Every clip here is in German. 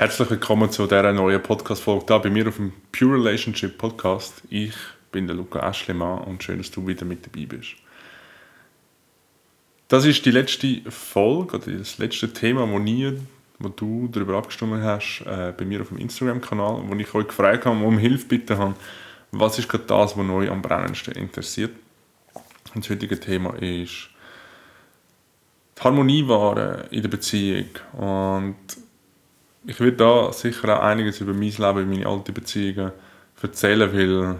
Herzlich willkommen zu dieser neuen Podcast-Folge hier bei mir auf dem Pure Relationship Podcast. Ich bin der Luca Aschlemann und schön, dass du wieder mit dabei bist. Das ist die letzte Folge oder das letzte Thema, wo, nie, wo du darüber abgestimmt hast, äh, bei mir auf dem Instagram-Kanal, wo ich euch gefragt habe um Hilfe bitten habe, was ist gerade das, was euch am brennendsten interessiert. Und das heutige Thema ist die Harmonie wahren in der Beziehung. Und ich würde da sicher auch einiges über mein Leben, meine alte Beziehungen erzählen, weil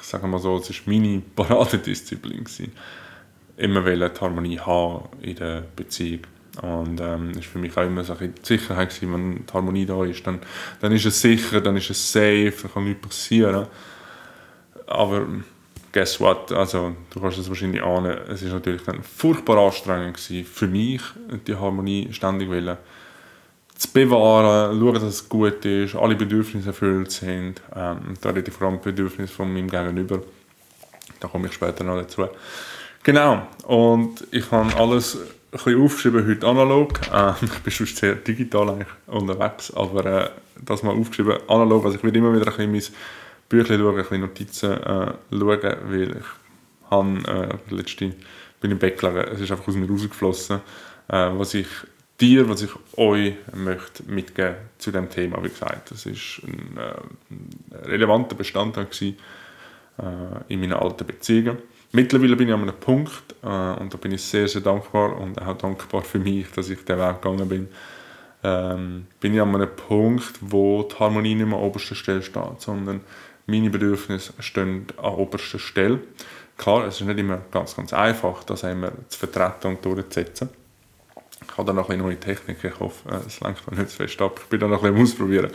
ich sage mal so, es war meine Paradedisziplin. Immer die Harmonie haben in der Beziehung. Und ähm, ist für mich auch immer so eine Sicherheit gewesen, wenn die Harmonie da ist, dann, dann ist es sicher, dann ist es safe, dann kann nichts passieren. Aber guess what, also du kannst es wahrscheinlich ahnen, es ist natürlich dann furchtbar anstrengend gewesen, für mich, die Harmonie ständig wollen zu bewahren, schauen, dass es gut ist, alle Bedürfnisse erfüllt sind. Ähm, da rede ich vor allem Bedürfnisse von meinem Gegenüber. Da komme ich später noch dazu. Genau, und ich habe alles ein bisschen aufgeschrieben, heute analog. Äh, ich bin schon sehr digital eigentlich unterwegs, aber äh, das mal aufgeschrieben, analog. Also ich werde immer wieder ein bisschen mein Büchlein schauen, ein bisschen Notizen äh, schauen, weil ich habe, äh, letzte bin im Bett gelegen, es ist einfach aus mir rausgeflossen, äh, was ich dir, was ich euch möchte mitgeben zu dem Thema. Wie gesagt, das ist ein, äh, relevanter Bestandteil gewesen, äh, in meinen alten Beziehungen. Mittlerweile bin ich an einem Punkt äh, und da bin ich sehr, sehr dankbar und auch dankbar für mich, dass ich den Weg gegangen bin. Ähm, bin ich an einem Punkt, wo die Harmonie nicht mehr an oberster Stelle steht, sondern meine Bedürfnisse stehen an oberster Stelle. Klar, es ist nicht immer ganz, ganz einfach, das immer zu vertreten und durchzusetzen. Ich habe da noch eine neue Technik. Ich hoffe, äh, es lenkt mir nicht zu fest ab. Ich bin da noch ein bisschen ausprobieren.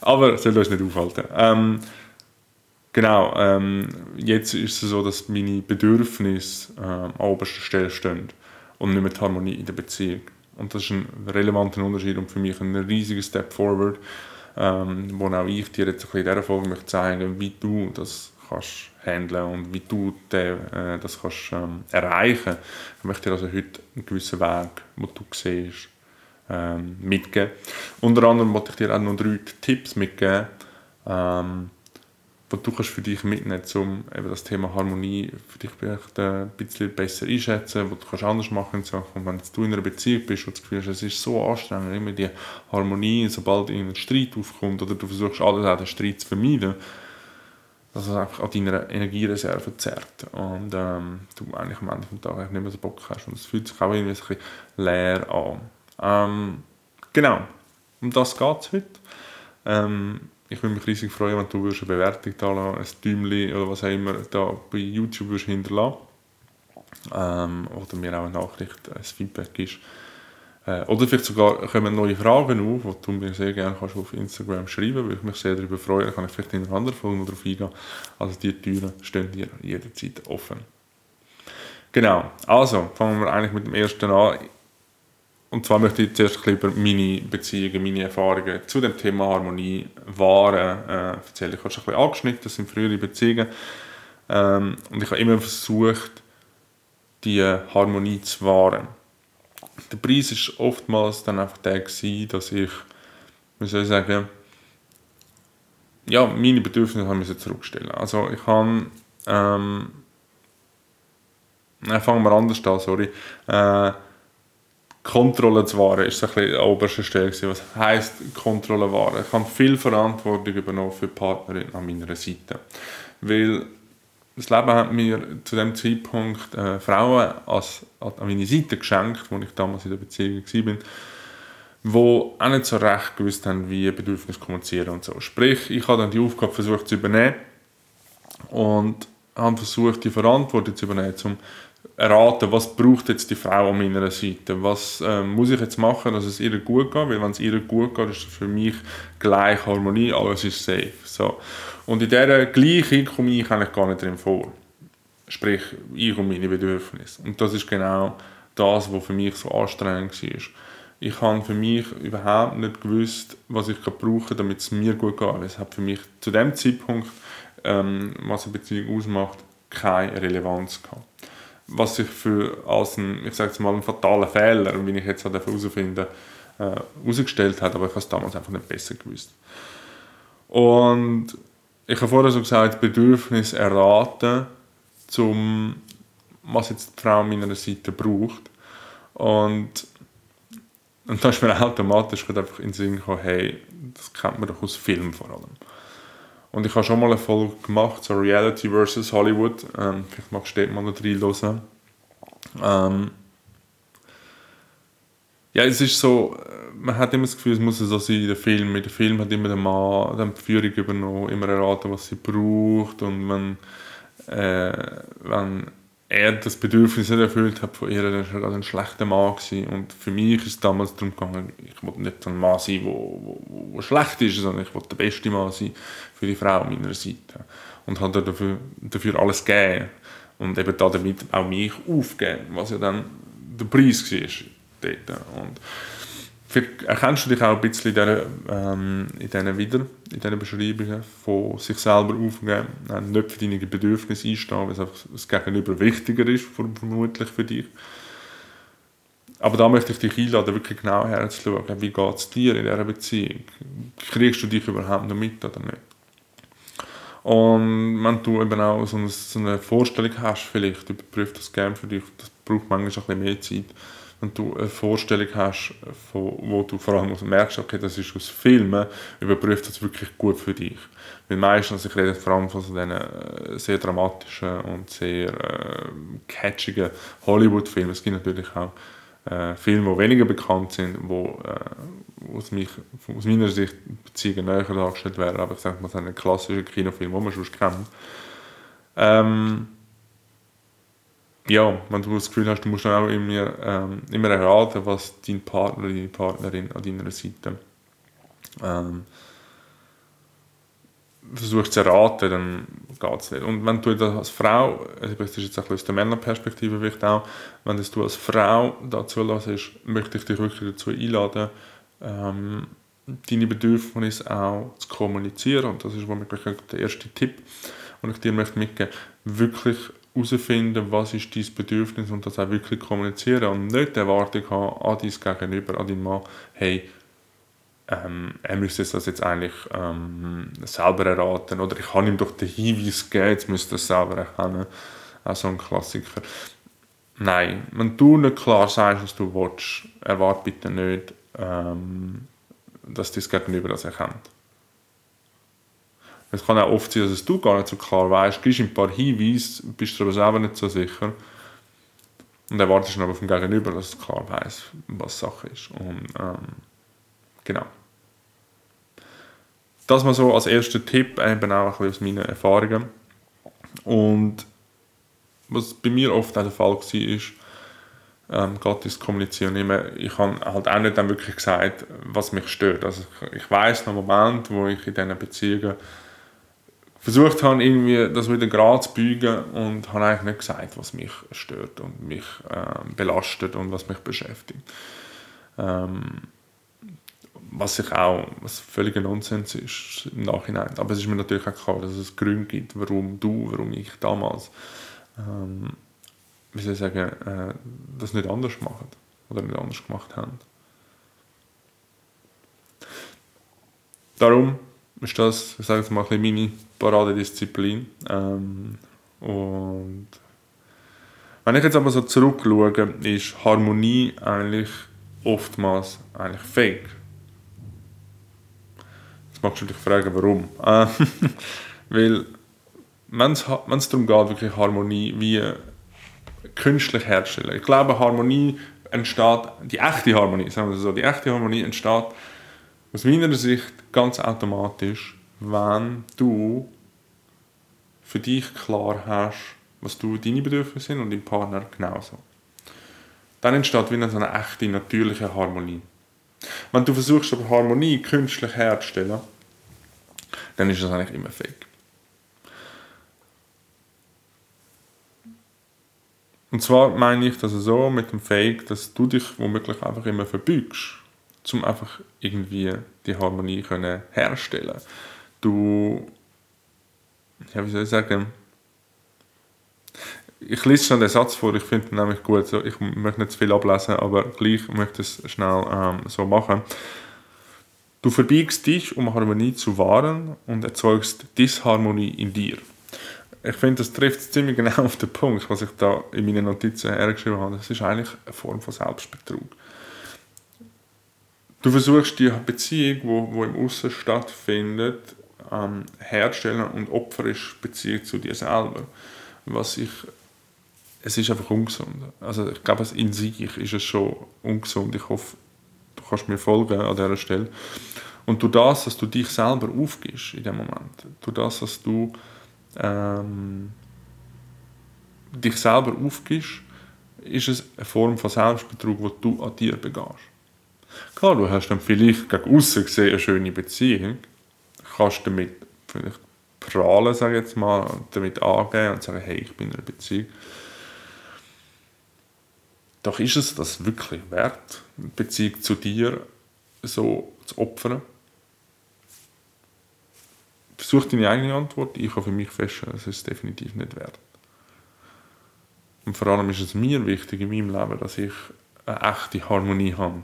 Aber es soll uns nicht aufhalten. Ähm, genau, ähm, jetzt ist es so, dass meine Bedürfnisse äh, an oberster Stelle stehen und nicht mehr die Harmonie in der Beziehung. Und das ist ein relevanter Unterschied und für mich ein riesiger Step forward, ähm, wo auch ich dir jetzt in dieser Folge möchte wie du das kannst handeln und wie du den, äh, das kannst ähm, erreichen. Ich möchte dir also heute einen gewissen Weg, den du siehst, ähm, mitgeben. Unter anderem möchte ich dir auch noch drei Tipps mitgeben, ähm, die du kannst für dich mitnehmen um eben das Thema Harmonie für dich vielleicht äh, ein bisschen besser einschätzen, was du kannst anders machen in Sachen. wenn du in einer Beziehung bist und das Gefühl hast, es ist so anstrengend, immer die Harmonie, sobald ein Streit aufkommt oder du versuchst alles auch den Streit zu vermeiden, dass es einfach an deiner Energiereserve zerrt und ähm, du eigentlich am Ende des Tages nicht mehr so Bock hast und es fühlt sich auch irgendwie ein leer an. Ähm, genau, um das geht es heute. Ähm, ich würde mich riesig freuen, wenn du eine Bewertung da lassen, ein Däumchen oder was auch immer da bei YouTube hinterlassen ähm, oder mir auch eine Nachricht, ein Feedback ist. Äh, oder vielleicht sogar kommen neue Fragen auf, die du mir sehr gerne kannst auf Instagram schreiben kannst, weil ich mich sehr darüber freue. Dann kann ich vielleicht in einer anderen Folge noch darauf eingehen. Also die Türen stehen dir jederzeit offen. Genau, also fangen wir eigentlich mit dem ersten an. Und zwar möchte ich zuerst über meine Beziehungen, meine Erfahrungen zu dem Thema Harmonie wahren äh, erzählen. Ich habe schon ein bisschen angeschnitten, das sind frühere Beziehungen. Ähm, und ich habe immer versucht, die Harmonie zu wahren der Preis ist oftmals dann einfach der gewesen, dass ich, wie soll ich sagen, ja, meine Bedürfnisse haben ich zurückstellen. Also ich habe, ähm, fangen wir anders an, sorry, äh, Kontrolle zu wahren ist ein bisschen an oberster Stelle gewesen. Was heisst Kontrolle wahren? Ich habe viel Verantwortung übernommen für die Partnerin an meiner Seite. Weil das Leben hat mir zu dem Zeitpunkt äh, Frauen als, an meine Seite geschenkt, wo ich damals in der Beziehung war, die auch nicht so recht gewusst haben, wie Bedürfnisse kommunizieren und so. Sprich, ich habe dann die Aufgabe versucht zu übernehmen und habe versucht, die Verantwortung zu übernehmen, um erraten, was braucht jetzt die Frau an meiner Seite, was äh, muss ich jetzt machen, dass es ihr gut geht, weil wenn es ihr gut geht, ist es für mich gleich Harmonie, alles ist safe. So. Und in dieser Gleichung komme ich eigentlich gar nicht drin vor. Sprich, ich und meine Bedürfnisse. Und das ist genau das, was für mich so anstrengend war. Ich habe für mich überhaupt nicht gewusst, was ich brauche, damit es mir gut geht. Es hat für mich zu dem Zeitpunkt, ähm, was eine Beziehung ausmacht, keine Relevanz gehabt. Was ich für als ein, ich sage mal, einen fatalen Fehler, wie ich jetzt herausfinden äh, herausgestellt hat, aber ich habe es damals einfach nicht besser gewusst. Und ich habe vorher so gesagt, Bedürfnis erraten, zum, was jetzt die Frau meiner Seite braucht. Und, und da ist mir automatisch einfach in den Sinn gekommen, hey, das kennt man doch aus Filmen vor allem. Und ich habe schon mal eine Folge gemacht, so Reality vs. Hollywood. Ähm, vielleicht magst du dort mal noch reinhören. Ähm, ja, es ist so, man hat immer das Gefühl, es muss so sein in den Filmen. In den Filmen hat immer der Mann die Führung übernommen, immer erraten, was sie braucht. Und wenn, äh, wenn er das Bedürfnis nicht erfüllt hat von ihr, dann war er ein schlechter Mann. Gewesen. Und für mich ist es damals darum gegangen, ich wollte nicht ein Mann sein, der schlecht ist, sondern ich wollte der beste Mann sein für die Frau meiner Seite. Und habe dafür, dafür alles gegeben. Und eben damit auch mich aufgeben, was ja dann der Preis war dort. Und erkennst du dich auch ein bisschen in diesen, ähm, diesen wieder, in diesen Beschreibungen von sich selber aufgeben, äh, nicht für deine Bedürfnisse einstehen, weil es einfach das Gegenüber wichtiger ist, vermutlich für dich. Aber da möchte ich dich einladen, wirklich genau herzuschauen, wie geht es dir in dieser Beziehung? Kriegst du dich überhaupt noch mit oder nicht? Und wenn du eben auch so eine, Vorstellung hast, vielleicht überprüf das gerne für dich, das braucht manchmal ein bisschen mehr Zeit, wenn du eine Vorstellung hast, von, wo du vor allem merkst, okay, das ist aus Filmen, überprüf das wirklich gut für dich. Weil meistens, ich rede vor allem von so diesen äh, sehr dramatischen und sehr äh, catchigen Hollywood-Filmen. Es gibt natürlich auch äh, Filme, die weniger bekannt sind, wo, äh, aus, mich, aus meiner Sicht Beziehungen näher dargestellt werden, aber ich sage mal, so einen klassischen Kinofilm, den man schon kennt. Ähm, ja, wenn du das Gefühl hast, du musst dann auch immer, ähm, immer erraten, was dein Partner oder deine Partnerin an deiner Seite ähm, versucht zu erraten, dann geht es nicht. Und wenn du das als Frau, also das ist jetzt ein aus der Männerperspektive vielleicht auch, wenn das du als Frau dazu lässt, möchte ich dich wirklich dazu einladen, ähm, deine Bedürfnisse auch zu kommunizieren. Und das ist wirklich der erste Tipp, den ich dir möchte mitgeben möchte. Wirklich herausfinden, was ist dein Bedürfnis und das auch wirklich kommunizieren und nicht die Erwartung haben an dein Gegenüber, an deinen Mann, hey, ähm, er müsste das jetzt eigentlich ähm, selber erraten oder ich kann ihm doch den Hinweis geben, jetzt müsste er es selber erkennen. Auch so ein Klassiker. Nein, wenn du nicht klar sagst, was du willst, erwarte bitte nicht, ähm, dass dein Gegenüber das erkennt. Es kann auch oft sein, dass du gar nicht so klar weißt, gibst ein paar Hinweise, bist du aber selber nicht so sicher. Und erwartest dann aber vom Gegenüber, dass es klar weiß, was Sache ist. Und, ähm, genau. Das mal so als erster Tipp, eben auch ein aus meinen Erfahrungen. Und was bei mir oft auch der Fall war, ist, ähm, geht ins Kommunizieren. Ich, ich habe halt auch nicht dann wirklich gesagt, was mich stört. Also ich, ich weiß noch Moment, wo ich in diesen Beziehungen versucht habe, irgendwie das wieder gerade zu biegen und habe eigentlich nicht gesagt, was mich stört und mich äh, belastet und was mich beschäftigt. Ähm, was sich auch was völliger Nonsens ist im Nachhinein. Aber es ist mir natürlich auch klar, dass es Gründe gibt, warum du, warum ich damals, ähm, wie soll ich sagen, äh, das nicht anders machen oder nicht anders gemacht haben. Darum ist das, ich sage jetzt mal, ein bisschen meine Paradedisziplin. Ähm, und wenn ich jetzt aber so zurückschaue, ist Harmonie eigentlich oftmals eigentlich fake. Jetzt magst du dich fragen, warum. Äh, weil, wenn es darum geht, wirklich Harmonie wie künstlich herzustellen. Ich glaube, Harmonie entsteht, die echte Harmonie, sagen wir so, die echte Harmonie entsteht aus meiner Sicht ganz automatisch, wenn du für dich klar hast, was du deine Bedürfnisse sind und dein Partner genauso. Dann entsteht wieder so eine echte, natürliche Harmonie. Wenn du versuchst, aber Harmonie künstlich herzustellen, dann ist das eigentlich immer fake. Und zwar meine ich das so mit dem Fake, dass du dich womöglich einfach immer verbügst um einfach irgendwie die Harmonie können. Du, ja, wie soll ich sagen, ich lese schon den Satz vor, ich finde ihn nämlich gut, so, ich möchte nicht zu viel ablesen, aber gleich möchte ich es schnell ähm, so machen. Du verbiegst dich, um Harmonie zu wahren und erzeugst Disharmonie in dir. Ich finde, das trifft ziemlich genau auf den Punkt, was ich da in meinen Notizen hergeschrieben habe. Das ist eigentlich eine Form von Selbstbetrug. Du versuchst die Beziehung, die wo, wo im Aussen stattfindet, ähm, herzustellen und opferisch Beziehung zu dir selber. Was ich es ist einfach ungesund. Also ich glaube, in sich ist es schon ungesund. Ich hoffe, du kannst mir folgen an dieser Stelle. Und durch das, dass du dich selber aufgibst in dem Moment, durch das, dass du ähm, dich selber aufgibst, ist es eine Form von Selbstbetrug, die du an dir begehst. Klar, du hast dann vielleicht gegen außen gesehen eine schöne Beziehung, kannst damit vielleicht prahlen, sage jetzt mal, damit angehen und sagen, hey, ich bin in einer Beziehung. Doch ist es das wirklich wert, eine Beziehung zu dir so zu opfern? Versuch deine eigene Antwort. Ich habe für mich feststellen, es ist definitiv nicht wert. Und vor allem ist es mir wichtig in meinem Leben, dass ich eine echte Harmonie habe,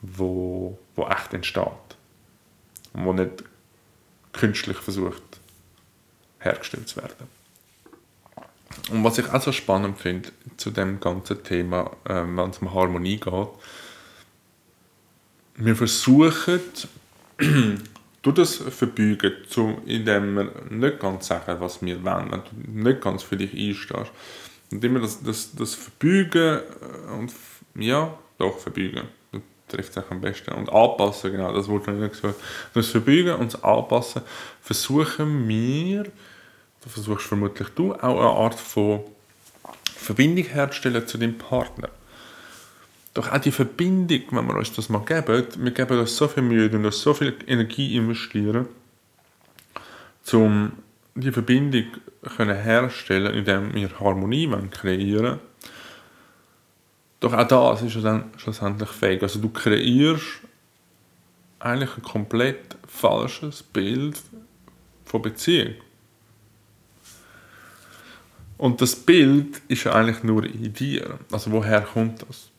wo, wo echt entsteht. Wo nicht künstlich versucht hergestellt zu werden. Und was ich auch so spannend finde zu dem ganzen Thema, äh, wenn es um Harmonie geht, wir versuchen du das verbeugen, zu, indem wir nicht ganz sagen, was wir wollen, wenn du nicht ganz für dich einstehst. Und immer das, das, das Verbeugen äh, und ja, doch verbeugen, trifft sich am besten. Und anpassen, genau, das wurde nicht gesagt. Das Verbeugen und das Anpassen versuchen wir, das versuchst vermutlich du, auch eine Art von Verbindung herzustellen zu deinem Partner. Doch auch die Verbindung, wenn wir uns das mal geben, wir geben uns so viel Mühe und so viel Energie investieren, um die Verbindung können herstellen, indem wir Harmonie kreieren Doch auch das ist dann schlussendlich fähig. Also du kreierst eigentlich ein komplett falsches Bild von Beziehung. Und das Bild ist ja eigentlich nur in dir. Also woher kommt das?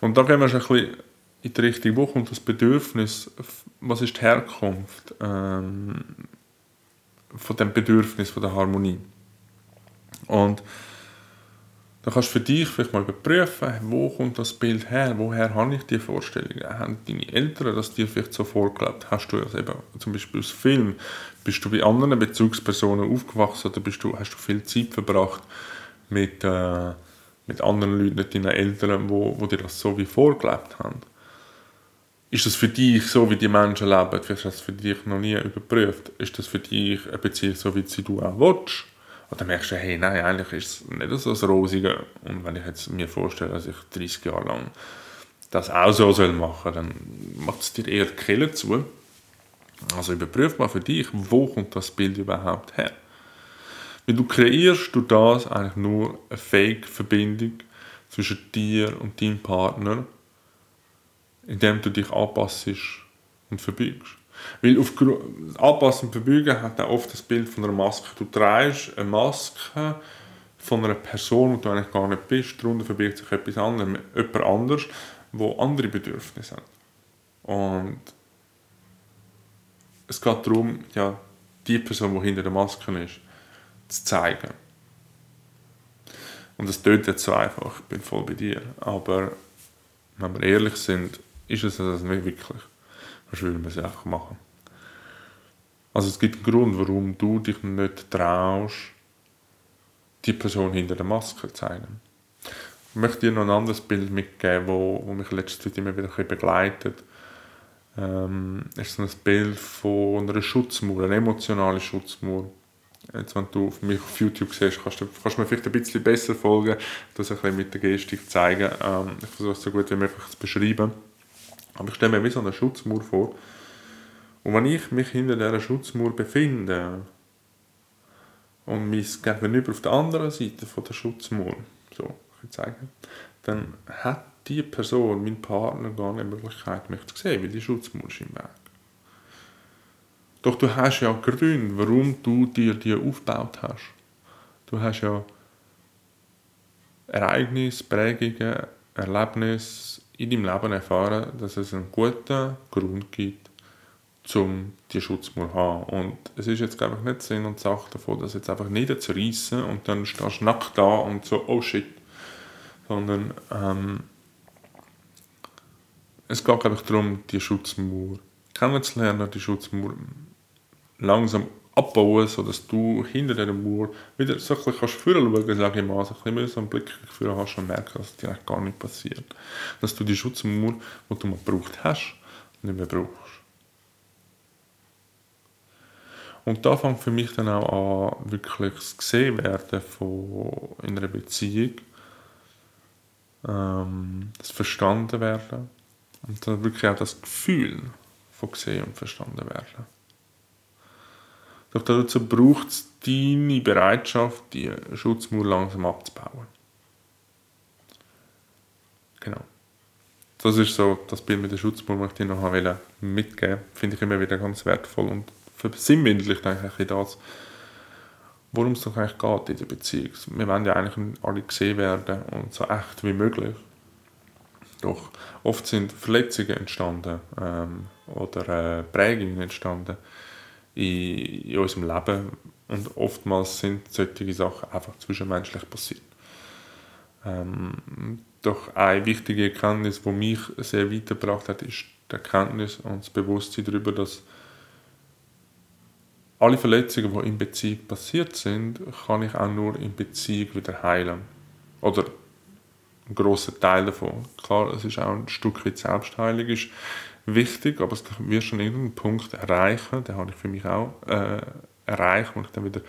Und da gehen wir schon ein bisschen in die Richtung, wo kommt das Bedürfnis, was ist die Herkunft ähm, von dem Bedürfnis von der Harmonie. Und dann kannst du für dich vielleicht mal überprüfen, wo kommt das Bild her, woher habe ich die Vorstellungen, haben deine Eltern das dir vielleicht so vorgelebt, hast du das eben zum Beispiel aus Film, bist du bei anderen Bezugspersonen aufgewachsen oder bist du, hast du viel Zeit verbracht mit äh, mit anderen Leuten, nicht deinen Eltern, wo, wo dir das so wie vorgelebt haben. Ist das für dich so, wie die Menschen leben? Vielleicht hast du das für dich noch nie überprüft. Ist das für dich eine Beziehung, so wie sie du auch willst? Oder merkst du, hey, nein, eigentlich ist es nicht so das Rosige. Und wenn ich jetzt mir vorstelle, dass ich 30 Jahre lang das auch so soll machen dann macht es dir eher die Kehle zu. Also überprüf mal für dich, wo kommt das Bild überhaupt her? Weil du kreierst du das eigentlich nur eine Fake-Verbindung zwischen dir und deinem Partner, indem du dich anpasst und verbiegst. Weil auf Anpassen und Verbeugen hat auch oft das Bild von einer Maske. Du trägst eine Maske von einer Person, die du eigentlich gar nicht bist. Darunter verbirgt sich etwas anderes, jemand anders, wo andere Bedürfnisse hat. Und es geht darum, ja, die Person, die hinter der Maske ist, zu zeigen. Und das tönt jetzt so einfach, ich bin voll bei dir. Aber wenn wir ehrlich sind, ist es das nicht wirklich. Was will man es einfach machen? Also es gibt einen Grund, warum du dich nicht traust, die Person hinter der Maske zu zeigen. Ich möchte dir noch ein anderes Bild mitgeben, wo, wo mich letzte Zeit immer wieder begleitet. Ähm, ist ein Bild von einer Schutzmauer, eine emotionale Schutzmauer. Jetzt, wenn du mich auf YouTube siehst, kannst du, kannst du mir vielleicht ein bisschen besser folgen, das ein bisschen mit der Gestik zeigen. Ähm, ich versuche es so gut wie möglich zu beschreiben. Aber ich stelle mir wie so eine Schutzmauer vor. Und wenn ich mich hinter dieser Schutzmauer befinde und mein Gegenüber auf der anderen Seite von der Schutzmauer, so, ich zeigen, dann hat die Person, mein Partner, gar nicht die Möglichkeit, mich zu sehen, weil die Schutzmauer ist im Weg. Doch du hast ja Gründe, warum du dir die aufgebaut hast. Du hast ja Ereignisse, Prägungen, Erlebnisse in deinem Leben erfahren, dass es einen guten Grund gibt, um die Schutzmauer zu haben. Und es ist jetzt, glaube ich, nicht Sinn und Sache davon, das jetzt einfach niederzureissen und dann stehst du nackt da und so, oh shit. Sondern ähm, es geht, glaube ich, darum, die Schutzmauer kennenzulernen, die Schutzmauer langsam abbauen, sodass du hinter dieser Mauer wieder so ein bisschen kannst schauen kannst, sage ich mal, so ein bisschen einen Blick für hast und merken, dass dir gar nicht passiert. Dass du die Schutzmauer, die du mal gebraucht hast, nicht mehr brauchst. Und da fängt für mich dann auch an, wirklich das gesehen werden von in einer Beziehung, ähm, das verstanden werden und dann wirklich auch das Gefühl von gesehen und verstanden werden. Doch dazu braucht es deine Bereitschaft, die Schutzmauer langsam abzubauen. Genau. Das ist so das Bild mit der Schutzmauer, das ich noch mitgeben. Finde ich immer wieder ganz wertvoll und versinnbildlich eigentlich das, worum es doch eigentlich geht in der Beziehung. Wir wollen ja eigentlich alle gesehen werden und so echt wie möglich. Doch oft sind Verletzungen entstanden ähm, oder äh, Prägungen entstanden in, unserem Leben und oftmals sind solche Sachen einfach zwischenmenschlich passiert. Ähm, doch eine wichtige Erkenntnis, die mich sehr weitergebracht hat, ist die Erkenntnis und das Bewusstsein darüber, dass alle Verletzungen, die in Beziehung passiert sind, kann ich auch nur in Beziehung wieder heilen. Oder ein grosser Teil davon. Klar, es ist auch ein Stück weit Selbstheilung ist wichtig, aber es wird schon irgendeinen Punkt erreichen, den habe ich für mich auch äh, erreicht, wo ich dann wieder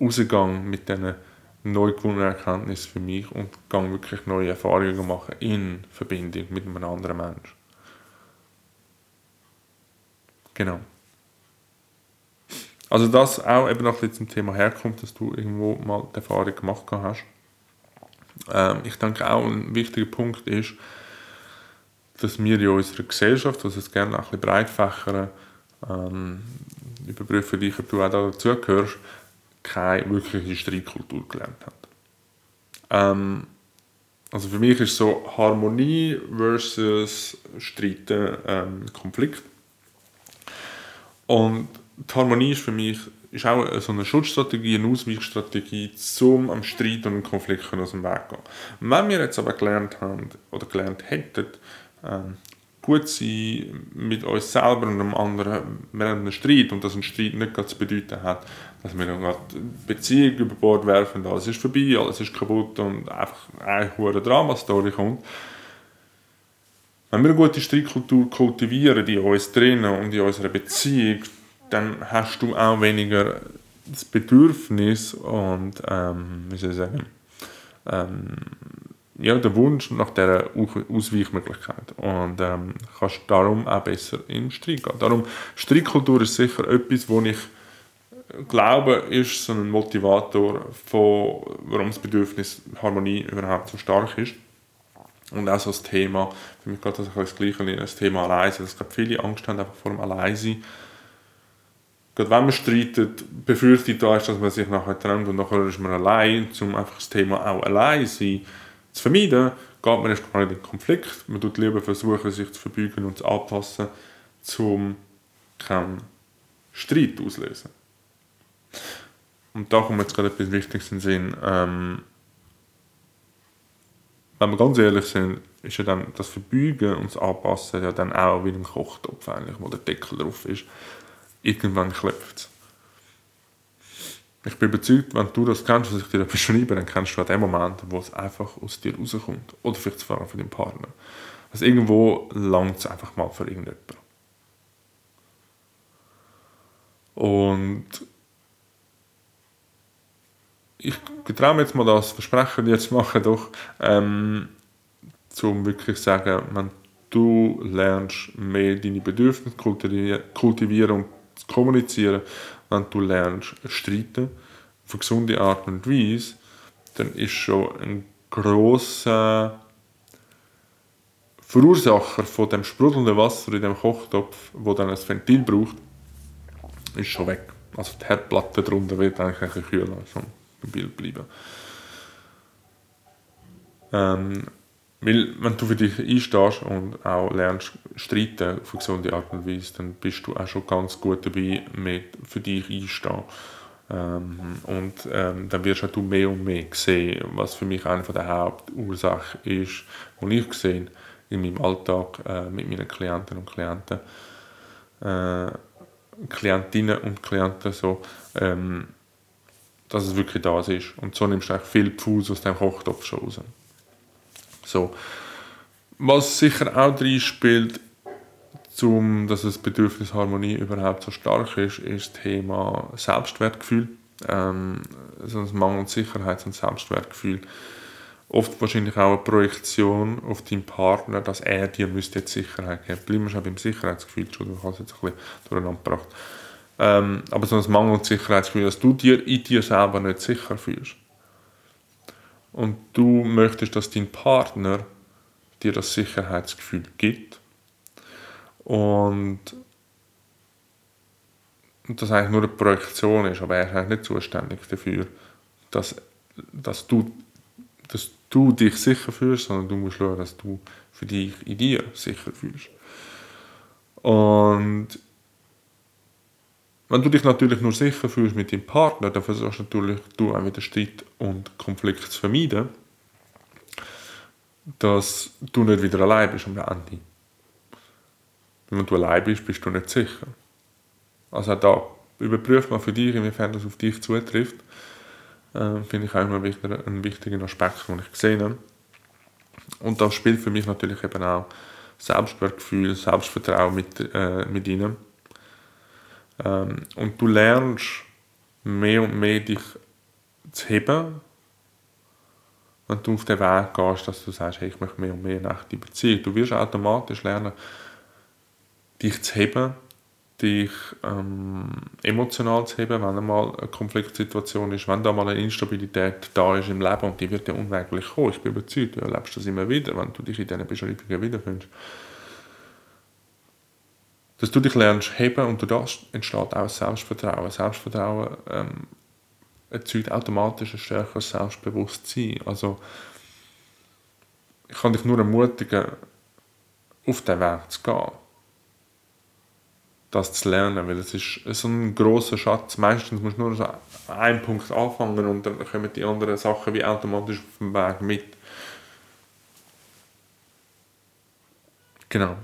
rausgehe mit diesen neu gewonnenen Erkenntnissen für mich und gehe wirklich neue Erfahrungen machen in Verbindung mit einem anderen Menschen. Genau. Also das auch eben noch zum Thema herkommt, dass du irgendwo mal die Erfahrung gemacht hast. Ähm, ich denke auch ein wichtiger Punkt ist, dass wir in unserer Gesellschaft, also es gerne auch ein bisschen breit fächern, ähm, überprüfen dich, ob du auch dazu gehörst, keine wirkliche Streitkultur gelernt hat. Ähm, also für mich ist so Harmonie versus Streiten ähm, Konflikt. Und die Harmonie ist für mich ist auch so eine Schutzstrategie, eine Ausweichstrategie, um am Streit und Konflikt aus dem Weg zu gehen. Wenn wir jetzt aber gelernt haben oder gelernt hätten, gut sein mit uns selber und einem anderen während einem Streit und dass ein Streit nicht zu bedeuten hat, dass wir dann gerade Beziehung über Bord werfen, alles ist vorbei, alles ist kaputt und einfach eine hohe Drama-Story kommt. Wenn wir eine gute Streitkultur kultivieren in uns drinnen und in unserer Beziehung, dann hast du auch weniger das Bedürfnis und, ähm, wie soll ich sagen, ähm, ja, der Wunsch nach dieser Ausweichmöglichkeit. Und ähm, kannst darum auch besser in Streit gehen. Darum, Streitkultur ist sicher etwas, wo ich glaube, ist so ein Motivator, von, warum das Bedürfnis Harmonie überhaupt so stark ist. Und auch so das Thema, für mich geht das Gleiche, das Thema Alleinsein, dass viele Angst haben einfach vor dem Alleinsein gerade wenn man streitet, befürchtet da ist, dass man sich nachher trennt und nachher ist man allein, um einfach das Thema auch allein sein zu vermeiden, geht man erst gar nicht in den Konflikt. Man tut lieber versuchen, sich zu verbeugen und zu anpassen, um keinen Streit auslösen. Und da kommt jetzt gerade etwas Wichtiges in den Sinn. Ähm, wenn wir ganz ehrlich sind, ist ja dann das Verbeugen und das Anpassen ja dann auch wie ein Kochtopf eigentlich, wo der Deckel drauf ist irgendwann klopft Ich bin überzeugt, wenn du das kennst, was ich dir beschreibe, dann kennst du auch den Moment, wo es einfach aus dir rauskommt. Oder vielleicht sogar von deinem Partner. Also irgendwo langt es einfach mal für irgendjemanden. Und ich traue mir jetzt mal das Versprechen jetzt machen, doch, ähm, um wirklich zu sagen, wenn du lernst, mehr deine Bedürfnisse kultivieren und zu kommunizieren, wenn du lernst streiten auf eine gesunde Art und Weise, dann ist schon ein grosser Verursacher von dem sprudelnden Wasser in dem Kochtopf, wo dann ein Ventil braucht, ist schon weg. Also die Herdplatte darunter wird eigentlich ein kühler, so im Bild bleiben. Ähm, weil, wenn du für dich einstehst und auch lernst streiten auf eine gesunde Art und Weise, dann bist du auch schon ganz gut dabei, mit für dich einstehen. Ähm, und ähm, dann wirst du mehr und mehr sehen, was für mich eine der Hauptursachen ist, die ich sehe in meinem Alltag äh, mit meinen Klienten und Klienten, äh, Klientinnen und Klienten so, ähm, dass es wirklich das ist. Und so nimmst du viel Pfuß aus dem Kochtopf schon raus. So. Was sicher auch drin spielt, um, dass das Bedürfnis Harmonie überhaupt so stark ist, ist das Thema Selbstwertgefühl. Ähm, also das Mangel an Sicherheits- und Selbstwertgefühl. Oft wahrscheinlich auch eine Projektion auf deinen Partner, dass er dir müsste jetzt Sicherheit geben. Bleiben wir schon beim Sicherheitsgefühl, schon, du hast jetzt ein bisschen durcheinander gebracht. Ähm, aber so ein Mangel an Sicherheitsgefühl, dass du dir in dir selber nicht sicher fühlst. Und du möchtest, dass dein Partner dir das Sicherheitsgefühl gibt und, das eigentlich nur eine Projektion ist, aber er ist eigentlich nicht zuständig dafür, dass, dass, du, dass du dich sicher fühlst, sondern du musst schauen, dass du für dich in dir sicher fühlst. Und wenn du dich natürlich nur sicher fühlst mit deinem Partner, dann versuchst natürlich du auch wieder Streit und Konflikt zu vermeiden, dass du nicht wieder allein bist am Ende. Wenn du allein bist, bist du nicht sicher. Also auch da, überprüf mal für dich, inwiefern das auf dich zutrifft. Äh, Finde ich auch immer wichtiger, einen wichtigen Aspekt, den ich gesehen habe. Und da spielt für mich natürlich eben auch Selbstwertgefühl, Selbstvertrauen mit, äh, mit ihnen. Ähm, und du lernst mehr und mehr dich zu heben, wenn du auf den Weg gehst, dass du sagst, hey, ich möchte mehr und mehr nach die Beziehung. Du wirst automatisch lernen, dich zu heben, dich ähm, emotional zu heben, wenn einmal eine Konfliktsituation ist, wenn da mal eine Instabilität da ist im Leben und die wird ja unweigerlich kommen. Ich bin überzeugt, du erlebst das immer wieder, wenn du dich in diesen Beschreibungen wiederfindest. Dass du dich lernst heben und durch das entsteht auch Selbstvertrauen. Selbstvertrauen ähm, erzeugt automatisch ein stärkeres Selbstbewusstsein. Also ich kann dich nur ermutigen, auf den Weg zu gehen das zu lernen, weil es ist so ein großer Schatz. Meistens musst du nur so einen Punkt anfangen und dann kommen die anderen Sachen wie automatisch auf dem Weg mit. Genau.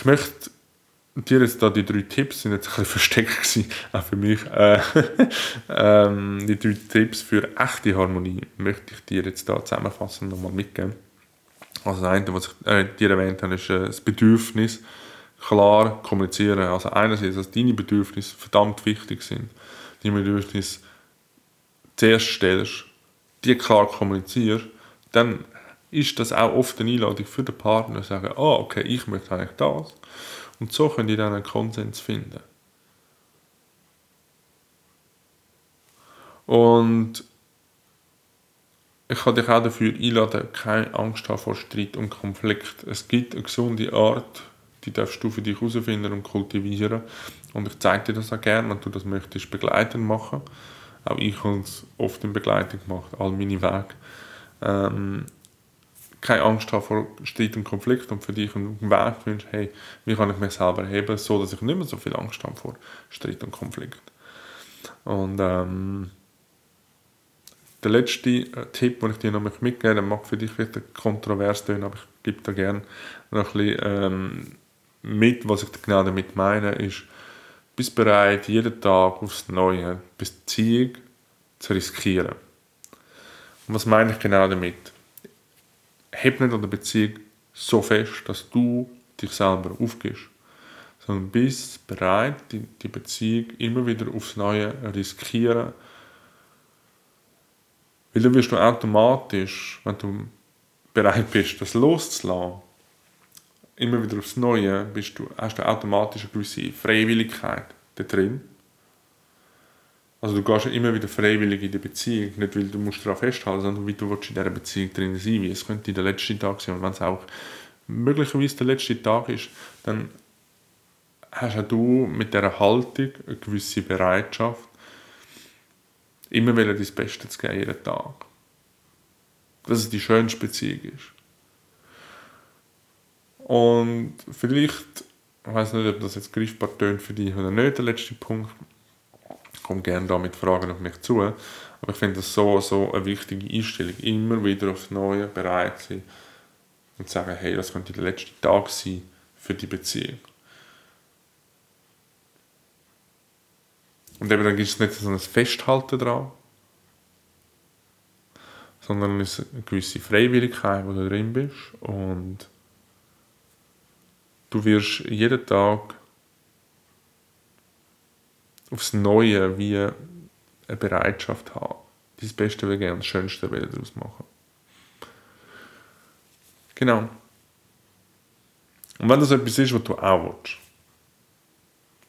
Ich möchte dir jetzt da die drei Tipps, sind jetzt ein bisschen versteckt gewesen, auch für mich, äh, ähm, die drei Tipps für echte Harmonie möchte ich dir jetzt da zusammenfassend nochmal mitgeben. Also das eine, was ich äh, dir erwähnt habe, ist äh, das Bedürfnis klar kommunizieren. Also einerseits, dass deine Bedürfnisse verdammt wichtig sind. Deine Bedürfnisse zuerst stellst, die klar kommunizierst, dann ist das auch oft eine Einladung für den Partner, zu sagen, oh, okay, ich möchte eigentlich das. Und so könnt ihr dann einen Konsens finden. Und ich kann dich auch dafür einladen, keine Angst haben vor Streit und Konflikt. Es gibt eine gesunde Art, die darfst du für dich herausfinden und kultivieren. Und ich zeige dir das auch gerne, wenn du das möchtest, begleitend machen. Auch ich habe es oft in Begleitung gemacht, all meine Wege. Ähm, keine Angst haben vor Streit und Konflikt und für dich einen Weg wünschst, hey, wie kann ich mich selber heben, so dass ich nicht mehr so viel Angst habe vor Streit und Konflikt. Und ähm, der letzte äh, Tipp, den ich dir noch mitgeben mag für dich vielleicht kontrovers sein, aber ich gebe da gerne noch ein bisschen ähm, mit, was ich genau damit meine, ist, bist bereit, jeden Tag aufs Neue Beziehung zu riskieren. Und was meine ich genau damit? Heb nicht an der Beziehung so fest, dass du dich selber aufgibst, sondern bist bereit, die, die Beziehung immer wieder aufs Neue riskieren weil dann wirst du automatisch, wenn du bereit bist, das loszulassen, immer wieder aufs Neue, bist du, hast du automatisch eine gewisse Freiwilligkeit da drin. Also du gehst immer wieder freiwillig in die Beziehung, nicht weil du musst daran festhalten, sondern wie du in dieser Beziehung drin sein wie es könnte der letzte Tag sein und wenn es auch möglicherweise der letzte Tag ist, dann hast auch du mit dieser Haltung eine gewisse Bereitschaft, Immer will dein Bestes geben, jeden Tag. Dass es die schönste Beziehung ist. Und vielleicht, ich weiß nicht, ob das jetzt greifbar tönt für dich oder nicht, der letzte Punkt. Komme gerne da mit Fragen auf mich zu. Aber ich finde das so, so eine wichtige Einstellung. Immer wieder aufs Neue bereit sein und sagen, hey, das könnte der letzte Tag sein für die Beziehung. Und eben dann gibt es nicht so ein Festhalten dran, sondern eine gewisse Freiwilligkeit, wo du drin bist und du wirst jeden Tag aufs Neue wie eine Bereitschaft haben, dein Beste gerne das Schönste daraus machen. Genau. Und wenn das etwas ist, was du auch willst,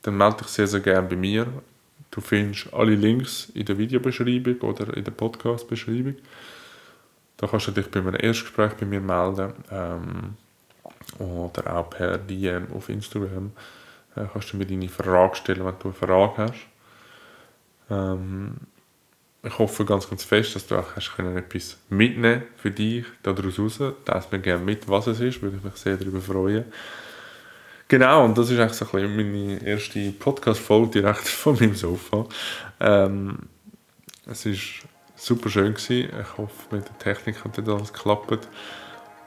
dann melde dich sehr, sehr gerne bei mir. Du findest alle Links in der Videobeschreibung oder in der Podcast-Beschreibung. Da kannst du dich bei einem Erstgespräch bei mir melden. Ähm, oder auch per DM auf Instagram. Äh, kannst du mir deine Frage stellen, wenn du eine Frage hast. Ähm, ich hoffe ganz, ganz fest, dass du auch hast können etwas mitnehmen für dich daraus raus. Teils mir gerne mit, was es ist, würde ich mich sehr darüber freuen. Genau, und das ist eigentlich so meine erste Podcast-Folge direkt von meinem Sofa. Ähm, es war super schön gewesen. Ich hoffe, mit der Technik hat das alles geklappt.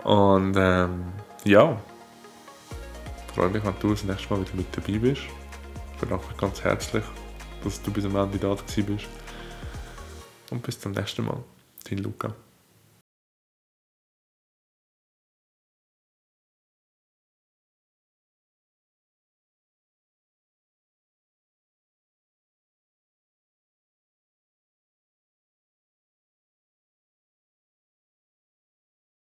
Und ähm, ja, freue mich, wenn du das nächste Mal wieder mit dabei bist. Ich bedanke mich ganz herzlich, dass du bis am Ende da bist. Und bis zum nächsten Mal. Dein Luca.